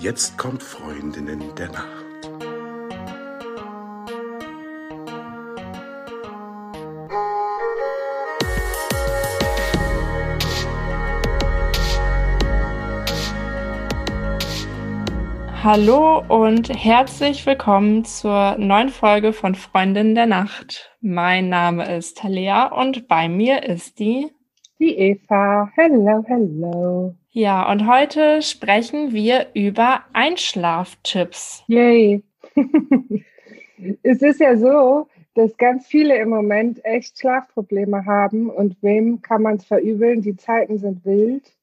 Jetzt kommt Freundinnen der Nacht. Hallo und herzlich willkommen zur neuen Folge von Freundin der Nacht. Mein Name ist Talia und bei mir ist die die Eva. Hello, hello. Ja, und heute sprechen wir über Einschlaftipps. Yay. es ist ja so, dass ganz viele im Moment echt Schlafprobleme haben und wem kann man es verübeln? Die Zeiten sind wild.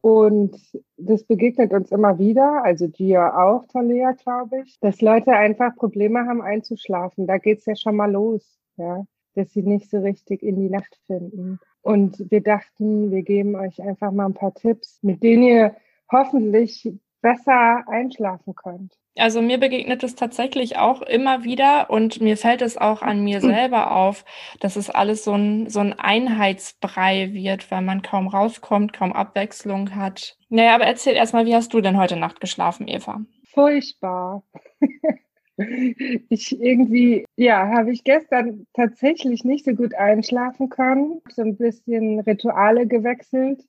Und das begegnet uns immer wieder, also dir auch, Talia, glaube ich, dass Leute einfach Probleme haben einzuschlafen. Da geht es ja schon mal los, ja, dass sie nicht so richtig in die Nacht finden. Und wir dachten, wir geben euch einfach mal ein paar Tipps, mit denen ihr hoffentlich besser einschlafen könnt. Also mir begegnet es tatsächlich auch immer wieder und mir fällt es auch an mir selber auf, dass es alles so ein, so ein Einheitsbrei wird, weil man kaum rauskommt, kaum Abwechslung hat. Naja, aber erzähl erstmal, wie hast du denn heute Nacht geschlafen, Eva? Furchtbar. ich irgendwie, ja, habe ich gestern tatsächlich nicht so gut einschlafen können. So ein bisschen Rituale gewechselt.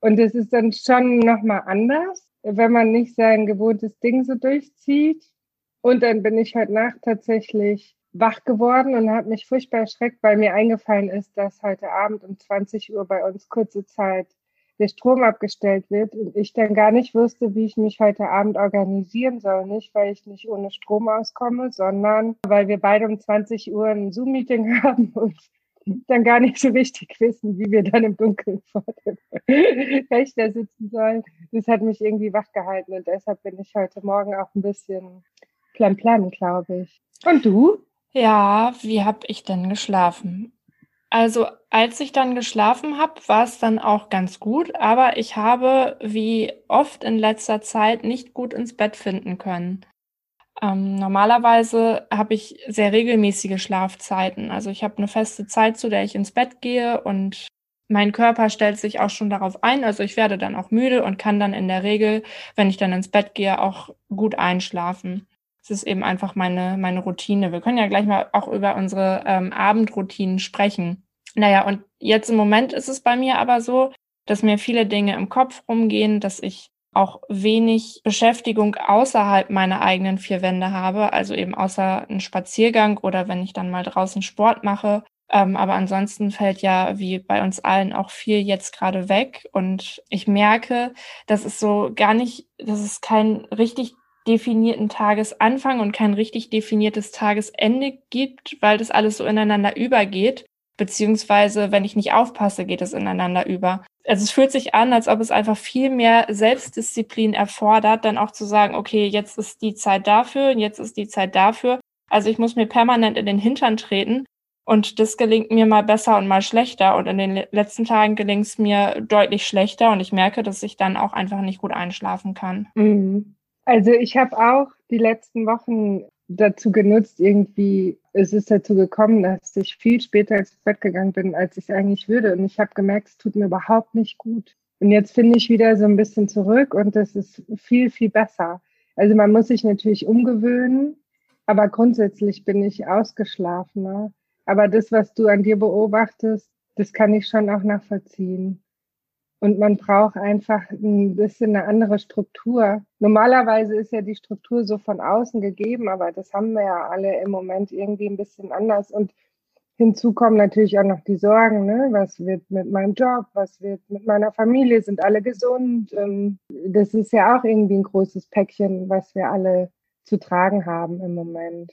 Und es ist dann schon nochmal anders wenn man nicht sein gewohntes Ding so durchzieht. Und dann bin ich heute Nacht tatsächlich wach geworden und habe mich furchtbar erschreckt, weil mir eingefallen ist, dass heute Abend um 20 Uhr bei uns kurze Zeit der Strom abgestellt wird und ich dann gar nicht wusste, wie ich mich heute Abend organisieren soll. Nicht, weil ich nicht ohne Strom auskomme, sondern weil wir beide um 20 Uhr ein Zoom-Meeting haben und dann gar nicht so richtig wissen, wie wir dann im Dunkeln vor dem Rechner sitzen sollen. Das hat mich irgendwie wachgehalten und deshalb bin ich heute Morgen auch ein bisschen plan plan, glaube ich. Und du? Ja, wie habe ich denn geschlafen? Also als ich dann geschlafen habe, war es dann auch ganz gut, aber ich habe wie oft in letzter Zeit nicht gut ins Bett finden können. Ähm, normalerweise habe ich sehr regelmäßige Schlafzeiten. Also ich habe eine feste Zeit, zu der ich ins Bett gehe und mein Körper stellt sich auch schon darauf ein. Also ich werde dann auch müde und kann dann in der Regel, wenn ich dann ins Bett gehe, auch gut einschlafen. Es ist eben einfach meine, meine Routine. Wir können ja gleich mal auch über unsere ähm, Abendroutinen sprechen. Naja, und jetzt im Moment ist es bei mir aber so, dass mir viele Dinge im Kopf rumgehen, dass ich auch wenig Beschäftigung außerhalb meiner eigenen vier Wände habe, also eben außer ein Spaziergang oder wenn ich dann mal draußen Sport mache. Ähm, aber ansonsten fällt ja wie bei uns allen auch viel jetzt gerade weg. Und ich merke, dass es so gar nicht, dass es keinen richtig definierten Tagesanfang und kein richtig definiertes Tagesende gibt, weil das alles so ineinander übergeht. Beziehungsweise, wenn ich nicht aufpasse, geht es ineinander über also es fühlt sich an, als ob es einfach viel mehr Selbstdisziplin erfordert, dann auch zu sagen, okay, jetzt ist die Zeit dafür und jetzt ist die Zeit dafür. Also ich muss mir permanent in den Hintern treten und das gelingt mir mal besser und mal schlechter. Und in den letzten Tagen gelingt es mir deutlich schlechter und ich merke, dass ich dann auch einfach nicht gut einschlafen kann. Mhm. Also ich habe auch die letzten Wochen dazu genutzt, irgendwie, es ist dazu gekommen, dass ich viel später ins Bett gegangen bin, als ich eigentlich würde. Und ich habe gemerkt, es tut mir überhaupt nicht gut. Und jetzt finde ich wieder so ein bisschen zurück und das ist viel, viel besser. Also man muss sich natürlich umgewöhnen, aber grundsätzlich bin ich ausgeschlafener. Aber das, was du an dir beobachtest, das kann ich schon auch nachvollziehen. Und man braucht einfach ein bisschen eine andere Struktur. Normalerweise ist ja die Struktur so von außen gegeben, aber das haben wir ja alle im Moment irgendwie ein bisschen anders. Und hinzu kommen natürlich auch noch die Sorgen, ne? was wird mit meinem Job, was wird mit meiner Familie, sind alle gesund. Ähm, das ist ja auch irgendwie ein großes Päckchen, was wir alle zu tragen haben im Moment.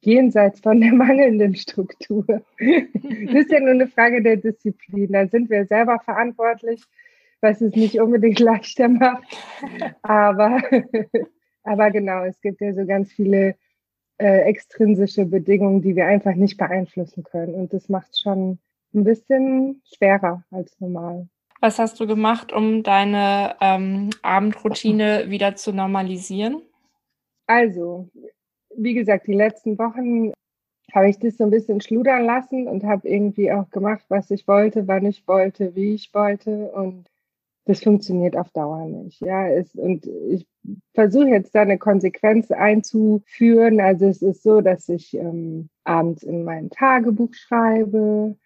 Jenseits von der mangelnden Struktur. Das ist ja nur eine Frage der Disziplin. Da sind wir selber verantwortlich was es nicht unbedingt leichter macht. Aber, aber genau, es gibt ja so ganz viele äh, extrinsische Bedingungen, die wir einfach nicht beeinflussen können. Und das macht es schon ein bisschen schwerer als normal. Was hast du gemacht, um deine ähm, Abendroutine wieder zu normalisieren? Also, wie gesagt, die letzten Wochen habe ich das so ein bisschen schludern lassen und habe irgendwie auch gemacht, was ich wollte, wann ich wollte, wie ich wollte. Und das funktioniert auf Dauer nicht. Ja, es, und ich versuche jetzt da eine Konsequenz einzuführen. Also es ist so, dass ich ähm, abends in mein Tagebuch schreibe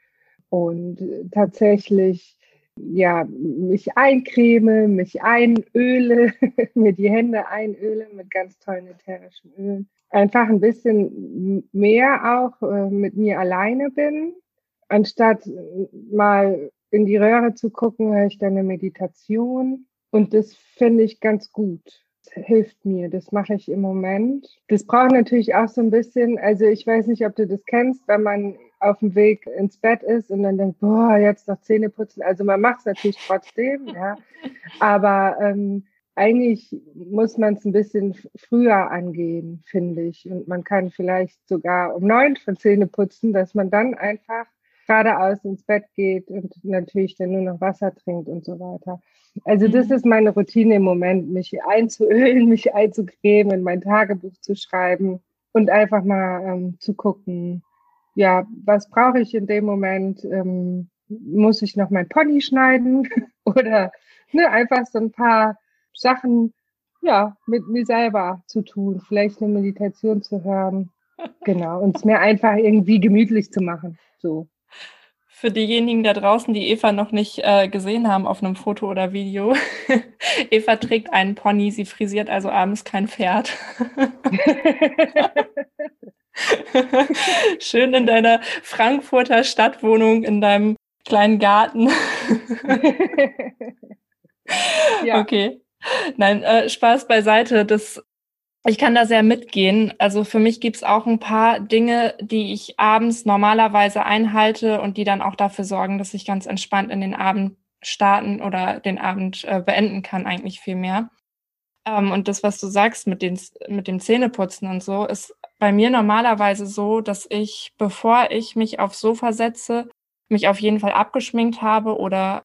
und tatsächlich ja, mich eincreme, mich einöle, mir die Hände einöle mit ganz tollen ätherischen Ölen. Einfach ein bisschen mehr auch äh, mit mir alleine bin, anstatt mal in die Röhre zu gucken, höre ich dann eine Meditation. Und das finde ich ganz gut. Das hilft mir. Das mache ich im Moment. Das braucht natürlich auch so ein bisschen, also ich weiß nicht, ob du das kennst, wenn man auf dem Weg ins Bett ist und dann denkt, boah, jetzt noch Zähne putzen. Also man macht es natürlich trotzdem, ja. Aber ähm, eigentlich muss man es ein bisschen früher angehen, finde ich. Und man kann vielleicht sogar um neun von Zähne putzen, dass man dann einfach geradeaus ins Bett geht und natürlich dann nur noch Wasser trinkt und so weiter. Also das mhm. ist meine Routine im Moment, mich einzuölen, mich einzucremen, mein Tagebuch zu schreiben und einfach mal ähm, zu gucken, ja, was brauche ich in dem Moment? Ähm, muss ich noch mein Pony schneiden oder ne, einfach so ein paar Sachen ja mit mir selber zu tun, vielleicht eine Meditation zu hören, genau und es mir einfach irgendwie gemütlich zu machen, so. Für diejenigen da draußen, die Eva noch nicht äh, gesehen haben auf einem Foto oder Video, Eva trägt einen Pony, sie frisiert also abends kein Pferd. Schön in deiner Frankfurter Stadtwohnung, in deinem kleinen Garten. ja. Okay. Nein, äh, Spaß beiseite. Das, ich kann da sehr mitgehen. Also für mich gibt's auch ein paar Dinge, die ich abends normalerweise einhalte und die dann auch dafür sorgen, dass ich ganz entspannt in den Abend starten oder den Abend äh, beenden kann, eigentlich viel mehr. Ähm, und das, was du sagst mit, den, mit dem Zähneputzen und so, ist bei mir normalerweise so, dass ich, bevor ich mich aufs Sofa setze, mich auf jeden Fall abgeschminkt habe oder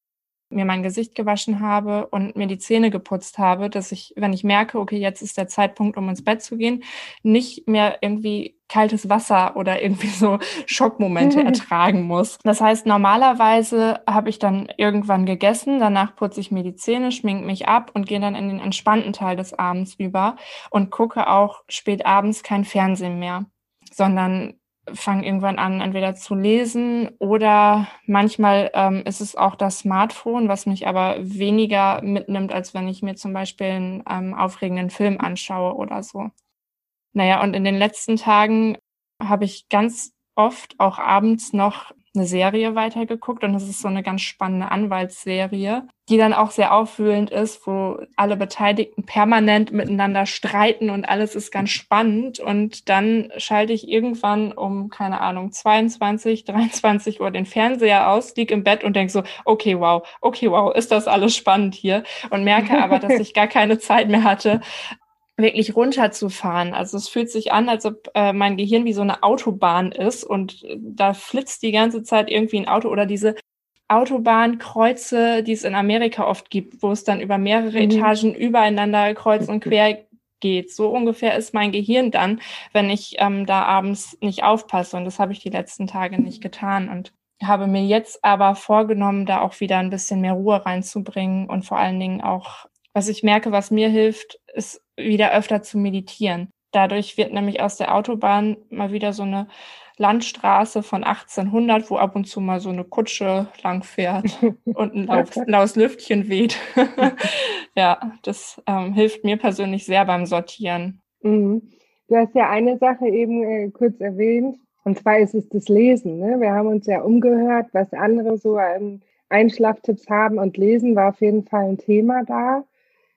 mir mein Gesicht gewaschen habe und mir die Zähne geputzt habe, dass ich, wenn ich merke, okay, jetzt ist der Zeitpunkt, um ins Bett zu gehen, nicht mehr irgendwie kaltes Wasser oder irgendwie so Schockmomente ertragen muss. Das heißt, normalerweise habe ich dann irgendwann gegessen, danach putze ich mir die Zähne, schmink mich ab und gehe dann in den entspannten Teil des Abends über und gucke auch spät abends kein Fernsehen mehr, sondern fange irgendwann an, entweder zu lesen oder manchmal ähm, ist es auch das Smartphone, was mich aber weniger mitnimmt, als wenn ich mir zum Beispiel einen ähm, aufregenden Film anschaue oder so. Naja, und in den letzten Tagen habe ich ganz oft auch abends noch eine Serie weitergeguckt und das ist so eine ganz spannende Anwaltsserie, die dann auch sehr aufwühlend ist, wo alle Beteiligten permanent miteinander streiten und alles ist ganz spannend. Und dann schalte ich irgendwann um, keine Ahnung, 22, 23 Uhr den Fernseher aus, lieg im Bett und denk so, okay, wow, okay, wow, ist das alles spannend hier? Und merke aber, dass ich gar keine Zeit mehr hatte, wirklich runterzufahren. Also es fühlt sich an, als ob äh, mein Gehirn wie so eine Autobahn ist und äh, da flitzt die ganze Zeit irgendwie ein Auto oder diese Autobahnkreuze, die es in Amerika oft gibt, wo es dann über mehrere mhm. Etagen übereinander kreuz und quer geht. So ungefähr ist mein Gehirn dann, wenn ich ähm, da abends nicht aufpasse. Und das habe ich die letzten Tage nicht getan. Und habe mir jetzt aber vorgenommen, da auch wieder ein bisschen mehr Ruhe reinzubringen und vor allen Dingen auch, was ich merke, was mir hilft, ist wieder öfter zu meditieren. Dadurch wird nämlich aus der Autobahn mal wieder so eine Landstraße von 1800, wo ab und zu mal so eine Kutsche langfährt und ein laues, laues Lüftchen weht. ja, das ähm, hilft mir persönlich sehr beim Sortieren. Mhm. Du hast ja eine Sache eben äh, kurz erwähnt, und zwar ist es das Lesen. Ne? Wir haben uns ja umgehört, was andere so ähm, Einschlaftipps haben und Lesen war auf jeden Fall ein Thema da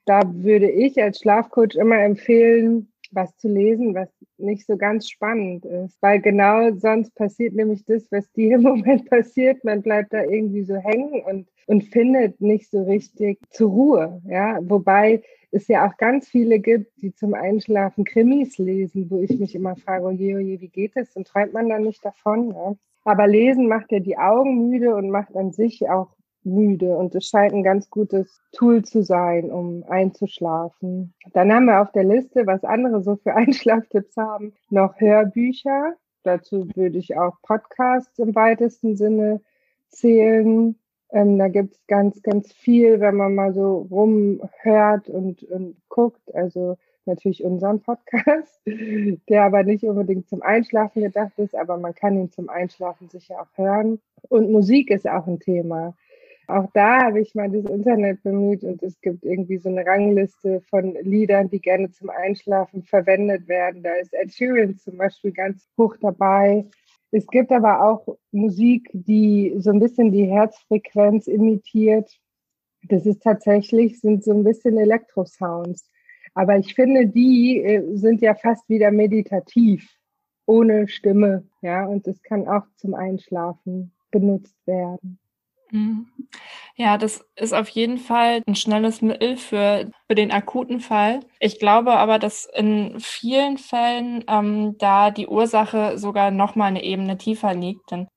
da würde ich als Schlafcoach immer empfehlen, was zu lesen, was nicht so ganz spannend ist, weil genau sonst passiert nämlich das, was dir im Moment passiert. Man bleibt da irgendwie so hängen und, und findet nicht so richtig zur Ruhe. Ja, wobei es ja auch ganz viele gibt, die zum Einschlafen Krimis lesen, wo ich mich immer frage, oje, oje, wie geht das? Und träumt man dann nicht davon? Ja? Aber Lesen macht ja die Augen müde und macht an sich auch müde und es scheint ein ganz gutes Tool zu sein, um einzuschlafen. Dann haben wir auf der Liste, was andere so für Einschlaftipps haben, noch Hörbücher. Dazu würde ich auch Podcasts im weitesten Sinne zählen. Ähm, da gibt es ganz, ganz viel, wenn man mal so rumhört und, und guckt. Also natürlich unseren Podcast, der aber nicht unbedingt zum Einschlafen gedacht ist, aber man kann ihn zum Einschlafen sicher auch hören. Und Musik ist auch ein Thema. Auch da habe ich mal das Internet bemüht und es gibt irgendwie so eine Rangliste von Liedern, die gerne zum Einschlafen verwendet werden. Da ist Ed Sheeran zum Beispiel ganz hoch dabei. Es gibt aber auch Musik, die so ein bisschen die Herzfrequenz imitiert. Das ist tatsächlich, sind so ein bisschen Elektrosounds. Aber ich finde, die äh, sind ja fast wieder meditativ, ohne Stimme. Ja, und das kann auch zum Einschlafen benutzt werden. Mhm. Ja, das ist auf jeden Fall ein schnelles Mittel für, für den akuten Fall. Ich glaube aber, dass in vielen Fällen ähm, da die Ursache sogar noch mal eine Ebene tiefer liegt. Denn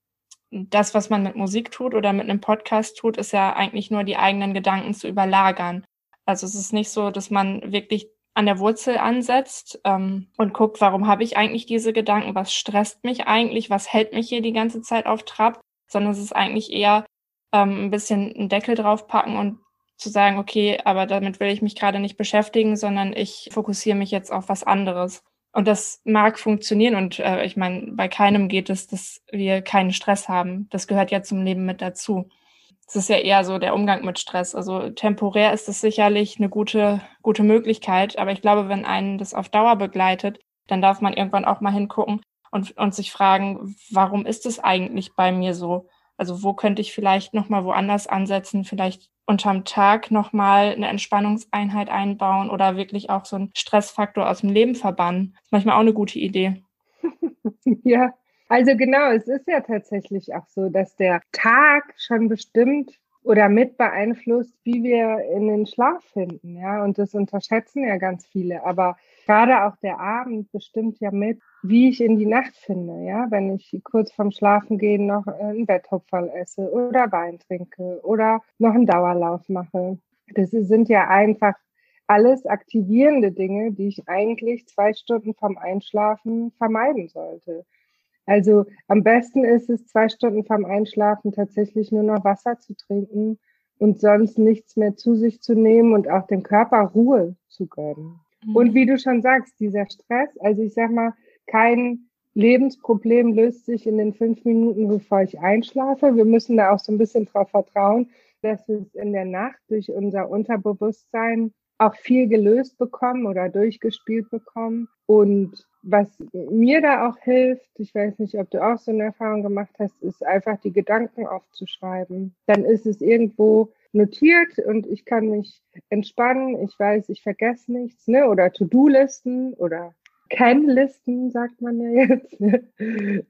das, was man mit Musik tut oder mit einem Podcast tut, ist ja eigentlich nur die eigenen Gedanken zu überlagern. Also es ist nicht so, dass man wirklich an der Wurzel ansetzt ähm, und guckt, warum habe ich eigentlich diese Gedanken, was stresst mich eigentlich, was hält mich hier die ganze Zeit auf Trab, sondern es ist eigentlich eher ähm, ein bisschen einen Deckel draufpacken und zu sagen, okay, aber damit will ich mich gerade nicht beschäftigen, sondern ich fokussiere mich jetzt auf was anderes. Und das mag funktionieren und äh, ich meine, bei keinem geht es, dass wir keinen Stress haben. Das gehört ja zum Leben mit dazu. Das ist ja eher so der Umgang mit Stress. Also temporär ist es sicherlich eine gute, gute Möglichkeit, aber ich glaube, wenn einen das auf Dauer begleitet, dann darf man irgendwann auch mal hingucken und, und sich fragen, warum ist es eigentlich bei mir so? Also wo könnte ich vielleicht nochmal woanders ansetzen, vielleicht unterm Tag nochmal eine Entspannungseinheit einbauen oder wirklich auch so einen Stressfaktor aus dem Leben verbannen. Ist manchmal auch eine gute Idee. ja, also genau, es ist ja tatsächlich auch so, dass der Tag schon bestimmt oder mit beeinflusst, wie wir in den Schlaf finden, ja. Und das unterschätzen ja ganz viele. Aber gerade auch der Abend bestimmt ja mit, wie ich in die Nacht finde, ja. Wenn ich kurz vorm Schlafengehen noch einen Betthopferl esse oder Wein trinke oder noch einen Dauerlauf mache. Das sind ja einfach alles aktivierende Dinge, die ich eigentlich zwei Stunden vorm Einschlafen vermeiden sollte. Also am besten ist es, zwei Stunden vorm Einschlafen tatsächlich nur noch Wasser zu trinken und sonst nichts mehr zu sich zu nehmen und auch dem Körper Ruhe zu gönnen. Mhm. Und wie du schon sagst, dieser Stress, also ich sag mal, kein Lebensproblem löst sich in den fünf Minuten, bevor ich einschlafe. Wir müssen da auch so ein bisschen darauf vertrauen, dass wir es in der Nacht durch unser Unterbewusstsein auch viel gelöst bekommen oder durchgespielt bekommen. Und was mir da auch hilft, ich weiß nicht, ob du auch so eine Erfahrung gemacht hast, ist einfach die Gedanken aufzuschreiben. Dann ist es irgendwo notiert und ich kann mich entspannen. Ich weiß, ich vergesse nichts, ne? Oder To-Do-Listen oder Can-Listen, sagt man ja jetzt. Ne?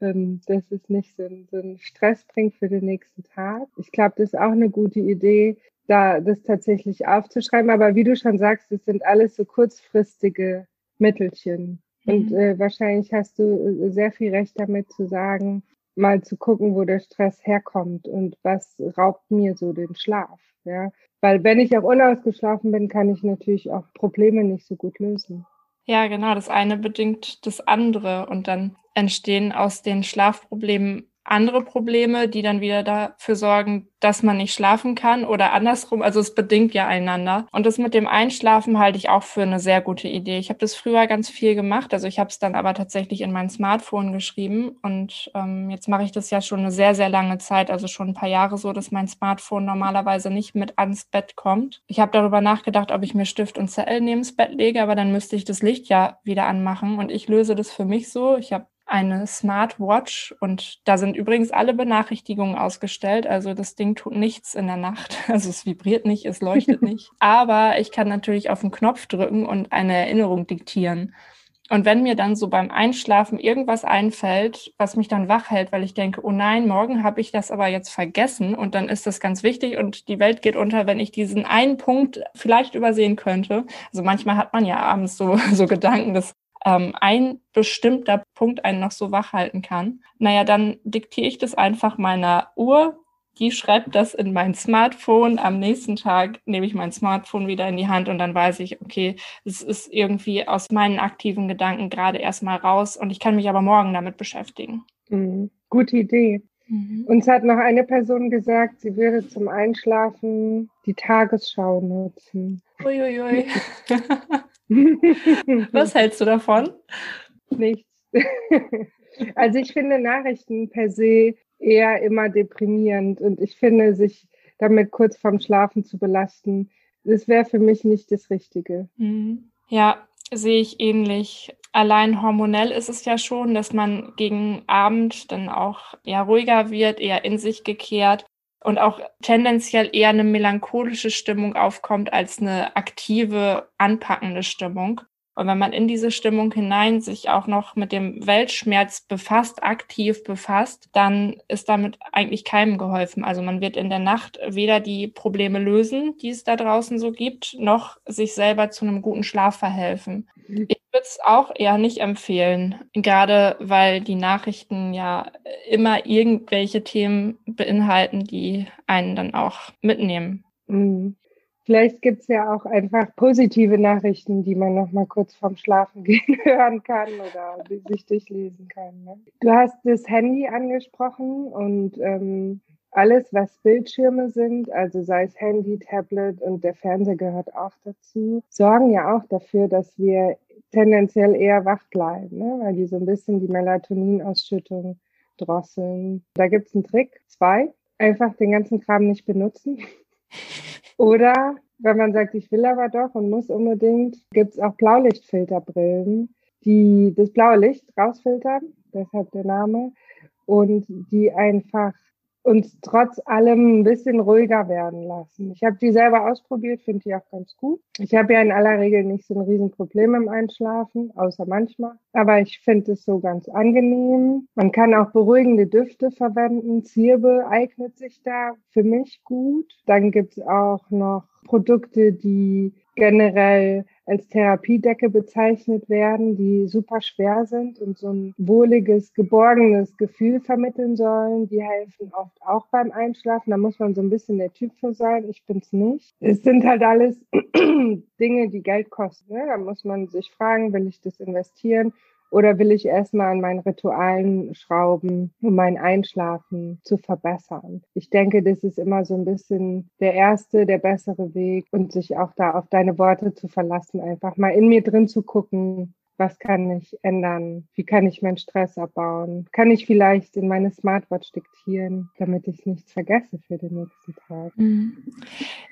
Ähm, dass es nicht so, einen Stress bringt für den nächsten Tag. Ich glaube, das ist auch eine gute Idee, da das tatsächlich aufzuschreiben. Aber wie du schon sagst, es sind alles so kurzfristige Mittelchen. Und mhm. äh, wahrscheinlich hast du äh, sehr viel Recht damit zu sagen, mal zu gucken, wo der Stress herkommt und was raubt mir so den Schlaf. Ja, weil wenn ich auch unausgeschlafen bin, kann ich natürlich auch Probleme nicht so gut lösen. Ja, genau. Das eine bedingt das andere und dann entstehen aus den Schlafproblemen andere Probleme, die dann wieder dafür sorgen, dass man nicht schlafen kann oder andersrum. Also es bedingt ja einander. Und das mit dem Einschlafen halte ich auch für eine sehr gute Idee. Ich habe das früher ganz viel gemacht. Also ich habe es dann aber tatsächlich in mein Smartphone geschrieben. Und ähm, jetzt mache ich das ja schon eine sehr, sehr lange Zeit, also schon ein paar Jahre so, dass mein Smartphone normalerweise nicht mit ans Bett kommt. Ich habe darüber nachgedacht, ob ich mir Stift und Zettel neben das Bett lege, aber dann müsste ich das Licht ja wieder anmachen. Und ich löse das für mich so. Ich habe eine Smartwatch und da sind übrigens alle Benachrichtigungen ausgestellt. Also das Ding tut nichts in der Nacht. Also es vibriert nicht, es leuchtet nicht. Aber ich kann natürlich auf den Knopf drücken und eine Erinnerung diktieren. Und wenn mir dann so beim Einschlafen irgendwas einfällt, was mich dann wach hält, weil ich denke, oh nein, morgen habe ich das aber jetzt vergessen und dann ist das ganz wichtig und die Welt geht unter, wenn ich diesen einen Punkt vielleicht übersehen könnte. Also manchmal hat man ja abends so, so Gedanken, dass ähm, ein bestimmter Punkt einen noch so wach halten kann, naja, dann diktiere ich das einfach meiner Uhr. Die schreibt das in mein Smartphone. Am nächsten Tag nehme ich mein Smartphone wieder in die Hand und dann weiß ich, okay, es ist irgendwie aus meinen aktiven Gedanken gerade erstmal raus und ich kann mich aber morgen damit beschäftigen. Mhm. Gute Idee. Mhm. Uns hat noch eine Person gesagt, sie würde zum Einschlafen die Tagesschau nutzen. Uiuiui. Was hältst du davon? Nichts. also ich finde Nachrichten per se eher immer deprimierend und ich finde, sich damit kurz vorm Schlafen zu belasten, das wäre für mich nicht das Richtige. Mhm. Ja, sehe ich ähnlich. Allein hormonell ist es ja schon, dass man gegen Abend dann auch eher ruhiger wird, eher in sich gekehrt und auch tendenziell eher eine melancholische Stimmung aufkommt als eine aktive, anpackende Stimmung. Und wenn man in diese Stimmung hinein sich auch noch mit dem Weltschmerz befasst, aktiv befasst, dann ist damit eigentlich keinem geholfen. Also man wird in der Nacht weder die Probleme lösen, die es da draußen so gibt, noch sich selber zu einem guten Schlaf verhelfen. Würde es auch eher nicht empfehlen, gerade weil die Nachrichten ja immer irgendwelche Themen beinhalten, die einen dann auch mitnehmen. Mhm. Vielleicht gibt es ja auch einfach positive Nachrichten, die man noch mal kurz vorm Schlafen gehen hören kann oder sich durchlesen kann. Ne? Du hast das Handy angesprochen und ähm, alles, was Bildschirme sind, also sei es Handy, Tablet und der Fernseher gehört auch dazu, sorgen ja auch dafür, dass wir tendenziell eher wach bleiben, ne? weil die so ein bisschen die Melatoninausschüttung drosseln. Da gibt es einen Trick, zwei, einfach den ganzen Kram nicht benutzen. Oder wenn man sagt, ich will aber doch und muss unbedingt, gibt es auch Blaulichtfilterbrillen, die das blaue Licht rausfiltern, deshalb der Name, und die einfach uns trotz allem ein bisschen ruhiger werden lassen. Ich habe die selber ausprobiert, finde die auch ganz gut. Ich habe ja in aller Regel nicht so ein Riesenproblem im Einschlafen, außer manchmal. Aber ich finde es so ganz angenehm. Man kann auch beruhigende Düfte verwenden. Zirbel eignet sich da für mich gut. Dann gibt's auch noch Produkte, die generell als Therapiedecke bezeichnet werden, die super schwer sind und so ein wohliges, geborgenes Gefühl vermitteln sollen. Die helfen oft auch beim Einschlafen. Da muss man so ein bisschen der Typ für sein. Ich bin's nicht. Es sind halt alles Dinge, die Geld kosten. Ne? Da muss man sich fragen, will ich das investieren? Oder will ich erstmal an meinen Ritualen schrauben, um mein Einschlafen zu verbessern? Ich denke, das ist immer so ein bisschen der erste, der bessere Weg und sich auch da auf deine Worte zu verlassen, einfach mal in mir drin zu gucken, was kann ich ändern? Wie kann ich meinen Stress abbauen? Kann ich vielleicht in meine Smartwatch diktieren, damit ich nichts vergesse für den nächsten Tag? Mhm.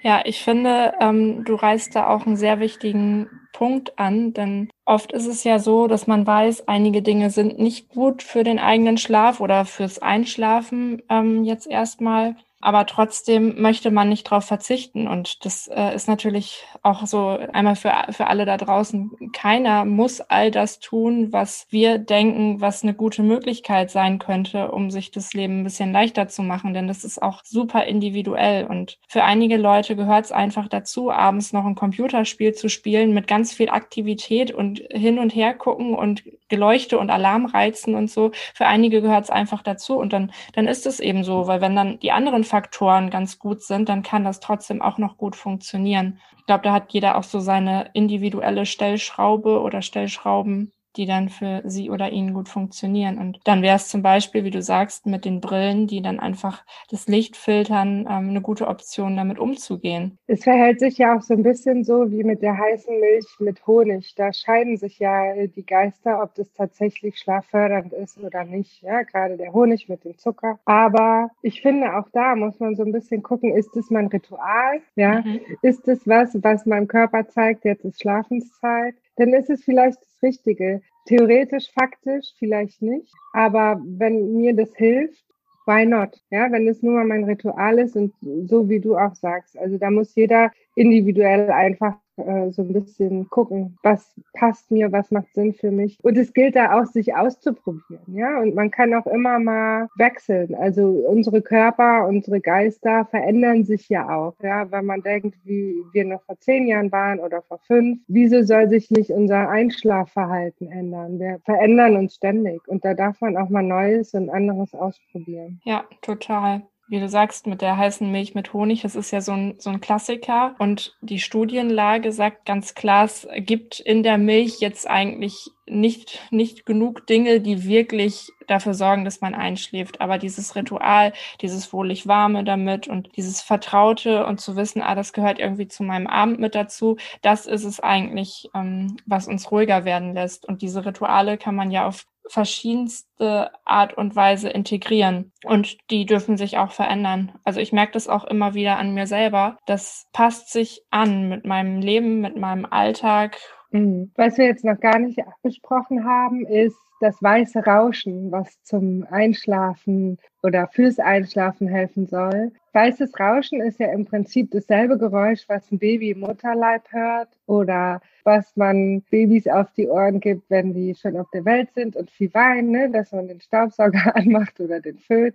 Ja, ich finde, ähm, du reißt da auch einen sehr wichtigen Punkt an, denn oft ist es ja so, dass man weiß, einige Dinge sind nicht gut für den eigenen Schlaf oder fürs Einschlafen ähm, jetzt erstmal aber trotzdem möchte man nicht darauf verzichten. Und das äh, ist natürlich auch so einmal für, für alle da draußen. Keiner muss all das tun, was wir denken, was eine gute Möglichkeit sein könnte, um sich das Leben ein bisschen leichter zu machen. Denn das ist auch super individuell. Und für einige Leute gehört es einfach dazu, abends noch ein Computerspiel zu spielen mit ganz viel Aktivität und hin und her gucken und Geleuchte und Alarmreizen und so. Für einige gehört es einfach dazu. Und dann, dann ist es eben so, weil wenn dann die anderen Faktoren ganz gut sind, dann kann das trotzdem auch noch gut funktionieren. Ich glaube, da hat jeder auch so seine individuelle Stellschraube oder Stellschrauben, die dann für sie oder ihn gut funktionieren. Und dann wäre es zum Beispiel, wie du sagst, mit den Brillen, die dann einfach das Licht filtern, ähm, eine gute Option, damit umzugehen. Es verhält sich ja auch so ein bisschen so wie mit der heißen Milch mit Honig. Da scheiden sich ja die Geister, ob das tatsächlich schlaffördernd ist oder nicht. Ja, gerade der Honig mit dem Zucker. Aber ich finde, auch da muss man so ein bisschen gucken, ist das mein Ritual? Ja, mhm. ist das was, was meinem Körper zeigt, jetzt ist Schlafenszeit? Dann ist es vielleicht das Richtige. Theoretisch, faktisch vielleicht nicht, aber wenn mir das hilft, why not? Ja, wenn es nur mal mein Ritual ist und so wie du auch sagst. Also da muss jeder individuell einfach äh, so ein bisschen gucken, was passt mir, was macht Sinn für mich. Und es gilt da auch, sich auszuprobieren, ja. Und man kann auch immer mal wechseln. Also unsere Körper, unsere Geister verändern sich ja auch, ja. Wenn man denkt, wie wir noch vor zehn Jahren waren oder vor fünf, wieso soll sich nicht unser Einschlafverhalten ändern? Wir verändern uns ständig und da darf man auch mal Neues und anderes ausprobieren. Ja, total. Wie du sagst, mit der heißen Milch mit Honig, das ist ja so ein, so ein Klassiker. Und die Studienlage sagt ganz klar, es gibt in der Milch jetzt eigentlich nicht, nicht genug Dinge, die wirklich dafür sorgen, dass man einschläft. Aber dieses Ritual, dieses wohlig warme damit und dieses Vertraute und zu wissen, ah, das gehört irgendwie zu meinem Abend mit dazu, das ist es eigentlich, ähm, was uns ruhiger werden lässt. Und diese Rituale kann man ja auf verschiedenste Art und Weise integrieren und die dürfen sich auch verändern. Also ich merke das auch immer wieder an mir selber. Das passt sich an mit meinem Leben, mit meinem Alltag. Mhm. Was wir jetzt noch gar nicht besprochen haben, ist das weiße Rauschen, was zum Einschlafen oder fürs Einschlafen helfen soll. Weißes Rauschen ist ja im Prinzip dasselbe Geräusch, was ein Baby im Mutterleib hört oder was man Babys auf die Ohren gibt, wenn die schon auf der Welt sind und viel weinen, ne? dass man den Staubsauger anmacht oder den Föhn.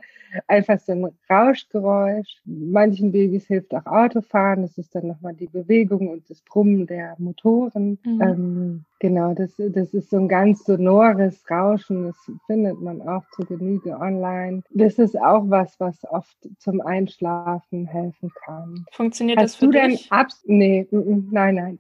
Einfach so ein Rauschgeräusch. Manchen Babys hilft auch Autofahren. Das ist dann nochmal die Bewegung und das Brummen der Motoren. Mhm. Ähm, genau, das, das ist so ein ganz sonores Rauschen. Das findet man auch zu Genüge online. Das ist auch was, was oft zum Einschlafen helfen kann. Funktioniert Hast das für du dich? Denn abs nee, nein, nein.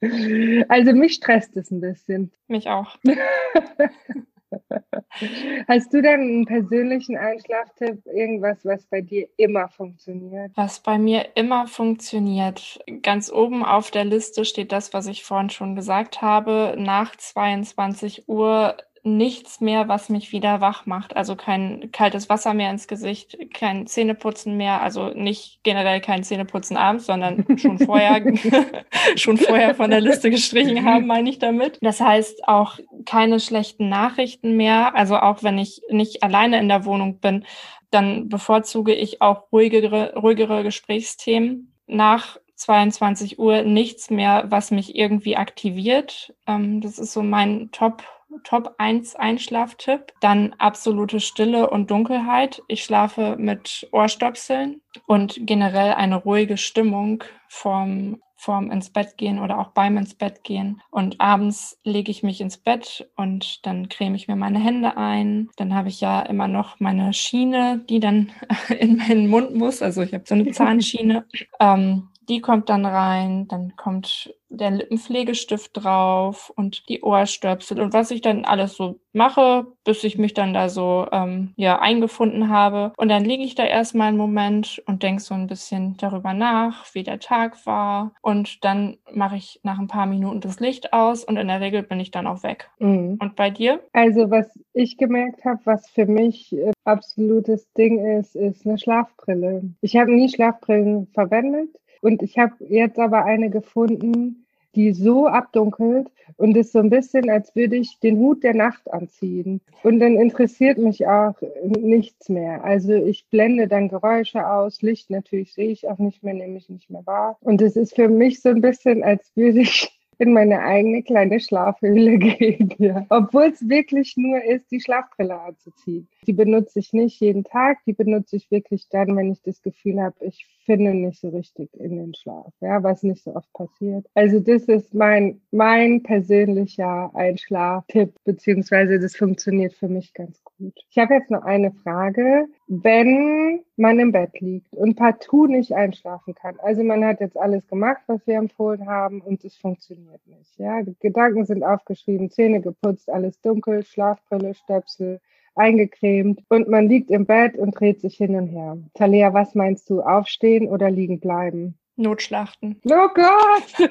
also mich stresst es ein bisschen. Mich auch. Hast du denn einen persönlichen Einschlaftipp, irgendwas, was bei dir immer funktioniert? Was bei mir immer funktioniert. Ganz oben auf der Liste steht das, was ich vorhin schon gesagt habe. Nach 22 Uhr nichts mehr, was mich wieder wach macht. Also kein kaltes Wasser mehr ins Gesicht, kein Zähneputzen mehr, also nicht generell kein Zähneputzen abends, sondern schon vorher, schon vorher von der Liste gestrichen haben, meine ich damit. Das heißt auch keine schlechten Nachrichten mehr. Also auch wenn ich nicht alleine in der Wohnung bin, dann bevorzuge ich auch ruhigere, ruhigere Gesprächsthemen. Nach 22 Uhr nichts mehr, was mich irgendwie aktiviert. Ähm, das ist so mein Top Top 1 Einschlaftipp. Dann absolute Stille und Dunkelheit. Ich schlafe mit Ohrstöpseln und generell eine ruhige Stimmung vorm vorm ins Bett gehen oder auch beim ins Bett gehen. Und abends lege ich mich ins Bett und dann creme ich mir meine Hände ein. Dann habe ich ja immer noch meine Schiene, die dann in meinen Mund muss. Also ich habe so eine Zahnschiene. Ähm, die kommt dann rein, dann kommt der Lippenpflegestift drauf und die Ohrstöpsel und was ich dann alles so mache, bis ich mich dann da so ähm, ja eingefunden habe. Und dann liege ich da erstmal einen Moment und denke so ein bisschen darüber nach, wie der Tag war. Und dann mache ich nach ein paar Minuten das Licht aus und in der Regel bin ich dann auch weg. Mhm. Und bei dir? Also was ich gemerkt habe, was für mich äh, absolutes Ding ist, ist eine Schlafbrille. Ich habe nie Schlafbrillen verwendet. Und ich habe jetzt aber eine gefunden, die so abdunkelt und ist so ein bisschen, als würde ich den Hut der Nacht anziehen. Und dann interessiert mich auch nichts mehr. Also ich blende dann Geräusche aus, Licht natürlich sehe ich auch nicht mehr, nehme ich nicht mehr wahr. Und es ist für mich so ein bisschen, als würde ich in meine eigene kleine Schlafhöhle gehen. Ja. Obwohl es wirklich nur ist, die Schlafbrille anzuziehen. Die benutze ich nicht jeden Tag, die benutze ich wirklich dann, wenn ich das Gefühl habe, ich finde nicht so richtig in den Schlaf, ja, was nicht so oft passiert. Also das ist mein, mein persönlicher Einschlaftipp, beziehungsweise das funktioniert für mich ganz gut. Ich habe jetzt noch eine Frage. Wenn man im Bett liegt und partout nicht einschlafen kann, also man hat jetzt alles gemacht, was wir empfohlen haben und es funktioniert nicht, ja, die Gedanken sind aufgeschrieben, Zähne geputzt, alles dunkel, Schlafbrille, Stöpsel, eingecremt und man liegt im Bett und dreht sich hin und her. Talia, was meinst du? Aufstehen oder liegen bleiben? Notschlachten. Oh Gott!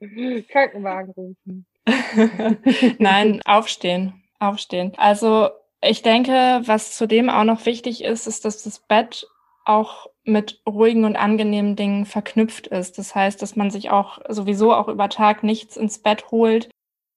Krankenwagen rufen. Nein, aufstehen. Aufstehen. Also ich denke, was zudem auch noch wichtig ist, ist, dass das Bett auch mit ruhigen und angenehmen Dingen verknüpft ist. Das heißt, dass man sich auch sowieso auch über Tag nichts ins Bett holt,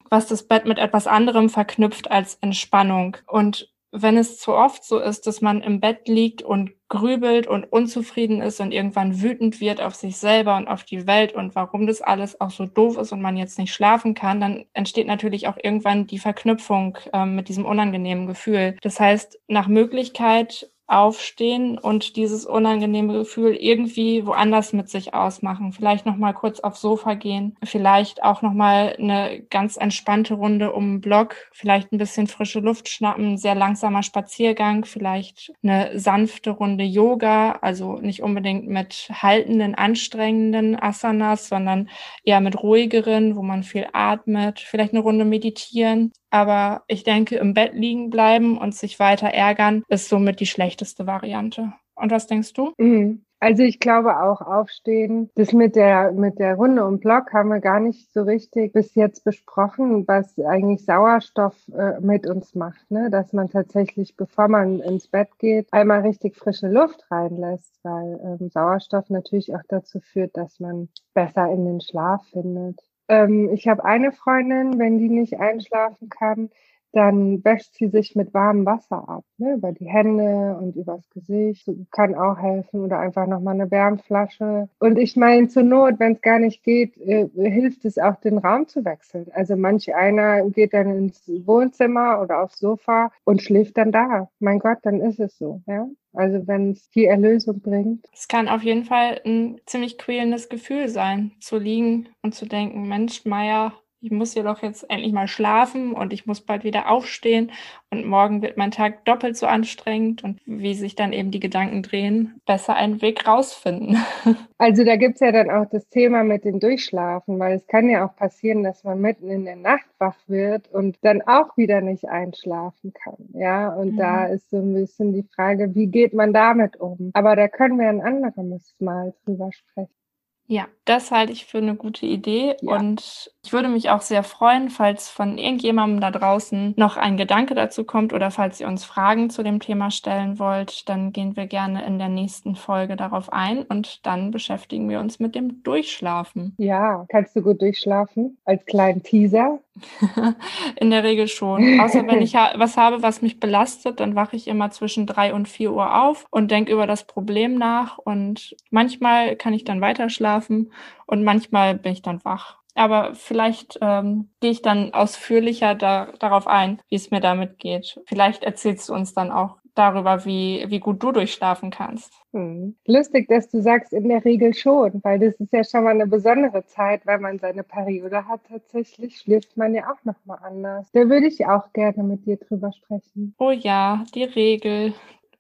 was das Bett mit etwas anderem verknüpft als Entspannung. Und wenn es zu oft so ist, dass man im Bett liegt und grübelt und unzufrieden ist und irgendwann wütend wird auf sich selber und auf die Welt und warum das alles auch so doof ist und man jetzt nicht schlafen kann, dann entsteht natürlich auch irgendwann die Verknüpfung äh, mit diesem unangenehmen Gefühl. Das heißt, nach Möglichkeit aufstehen und dieses unangenehme Gefühl irgendwie woanders mit sich ausmachen. Vielleicht noch mal kurz aufs Sofa gehen, vielleicht auch noch mal eine ganz entspannte Runde um den Block, vielleicht ein bisschen frische Luft schnappen, sehr langsamer Spaziergang, vielleicht eine sanfte Runde Yoga, also nicht unbedingt mit haltenden, anstrengenden Asanas, sondern eher mit ruhigeren, wo man viel atmet, vielleicht eine Runde meditieren aber ich denke, im Bett liegen bleiben und sich weiter ärgern, ist somit die schlechteste Variante. Und was denkst du? Mhm. Also ich glaube auch aufstehen. Das mit der mit der Runde um Block haben wir gar nicht so richtig bis jetzt besprochen, was eigentlich Sauerstoff äh, mit uns macht, ne? Dass man tatsächlich, bevor man ins Bett geht, einmal richtig frische Luft reinlässt, weil ähm, Sauerstoff natürlich auch dazu führt, dass man besser in den Schlaf findet. Ähm, ich habe eine Freundin, wenn die nicht einschlafen kann, dann wäscht sie sich mit warmem Wasser ab, ne, über die Hände und übers Gesicht. Kann auch helfen oder einfach nochmal eine Wärmflasche. Und ich meine, zur Not, wenn es gar nicht geht, äh, hilft es auch, den Raum zu wechseln. Also manch einer geht dann ins Wohnzimmer oder aufs Sofa und schläft dann da. Mein Gott, dann ist es so, ja. Also wenn es die Erlösung bringt. Es kann auf jeden Fall ein ziemlich quälendes Gefühl sein, zu liegen und zu denken, Mensch, Meier, ich muss hier doch jetzt endlich mal schlafen und ich muss bald wieder aufstehen und morgen wird mein Tag doppelt so anstrengend und wie sich dann eben die Gedanken drehen, besser einen Weg rausfinden. Also da gibt es ja dann auch das Thema mit dem Durchschlafen, weil es kann ja auch passieren, dass man mitten in der Nacht wach wird und dann auch wieder nicht einschlafen kann. Ja, und mhm. da ist so ein bisschen die Frage, wie geht man damit um? Aber da können wir ein anderes Mal drüber sprechen. Ja, das halte ich für eine gute Idee ja. und ich würde mich auch sehr freuen, falls von irgendjemandem da draußen noch ein Gedanke dazu kommt oder falls ihr uns Fragen zu dem Thema stellen wollt, dann gehen wir gerne in der nächsten Folge darauf ein und dann beschäftigen wir uns mit dem Durchschlafen. Ja, kannst du gut durchschlafen als kleinen Teaser? in der Regel schon. Außer wenn ich ha was habe, was mich belastet, dann wache ich immer zwischen drei und vier Uhr auf und denke über das Problem nach und manchmal kann ich dann weiter schlafen schlafen und manchmal bin ich dann wach. Aber vielleicht ähm, gehe ich dann ausführlicher da, darauf ein, wie es mir damit geht. Vielleicht erzählst du uns dann auch darüber, wie, wie gut du durchschlafen kannst. Hm. Lustig, dass du sagst, in der Regel schon, weil das ist ja schon mal eine besondere Zeit, wenn man seine Periode hat. Tatsächlich schläft man ja auch noch mal anders. Da würde ich auch gerne mit dir drüber sprechen. Oh ja, die Regel.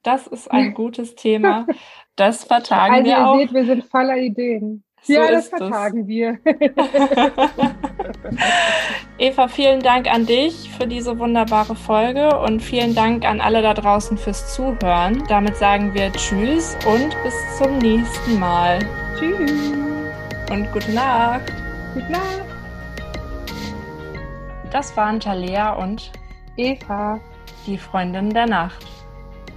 Das ist ein gutes Thema. Das vertagen also wir auch. Also ihr seht, wir sind voller Ideen. So ja, das vertagen es. wir. Eva, vielen Dank an dich für diese wunderbare Folge und vielen Dank an alle da draußen fürs Zuhören. Damit sagen wir Tschüss und bis zum nächsten Mal. Tschüss. Und gute Nacht. Gute Nacht. Das waren Talea und Eva, die Freundin der Nacht.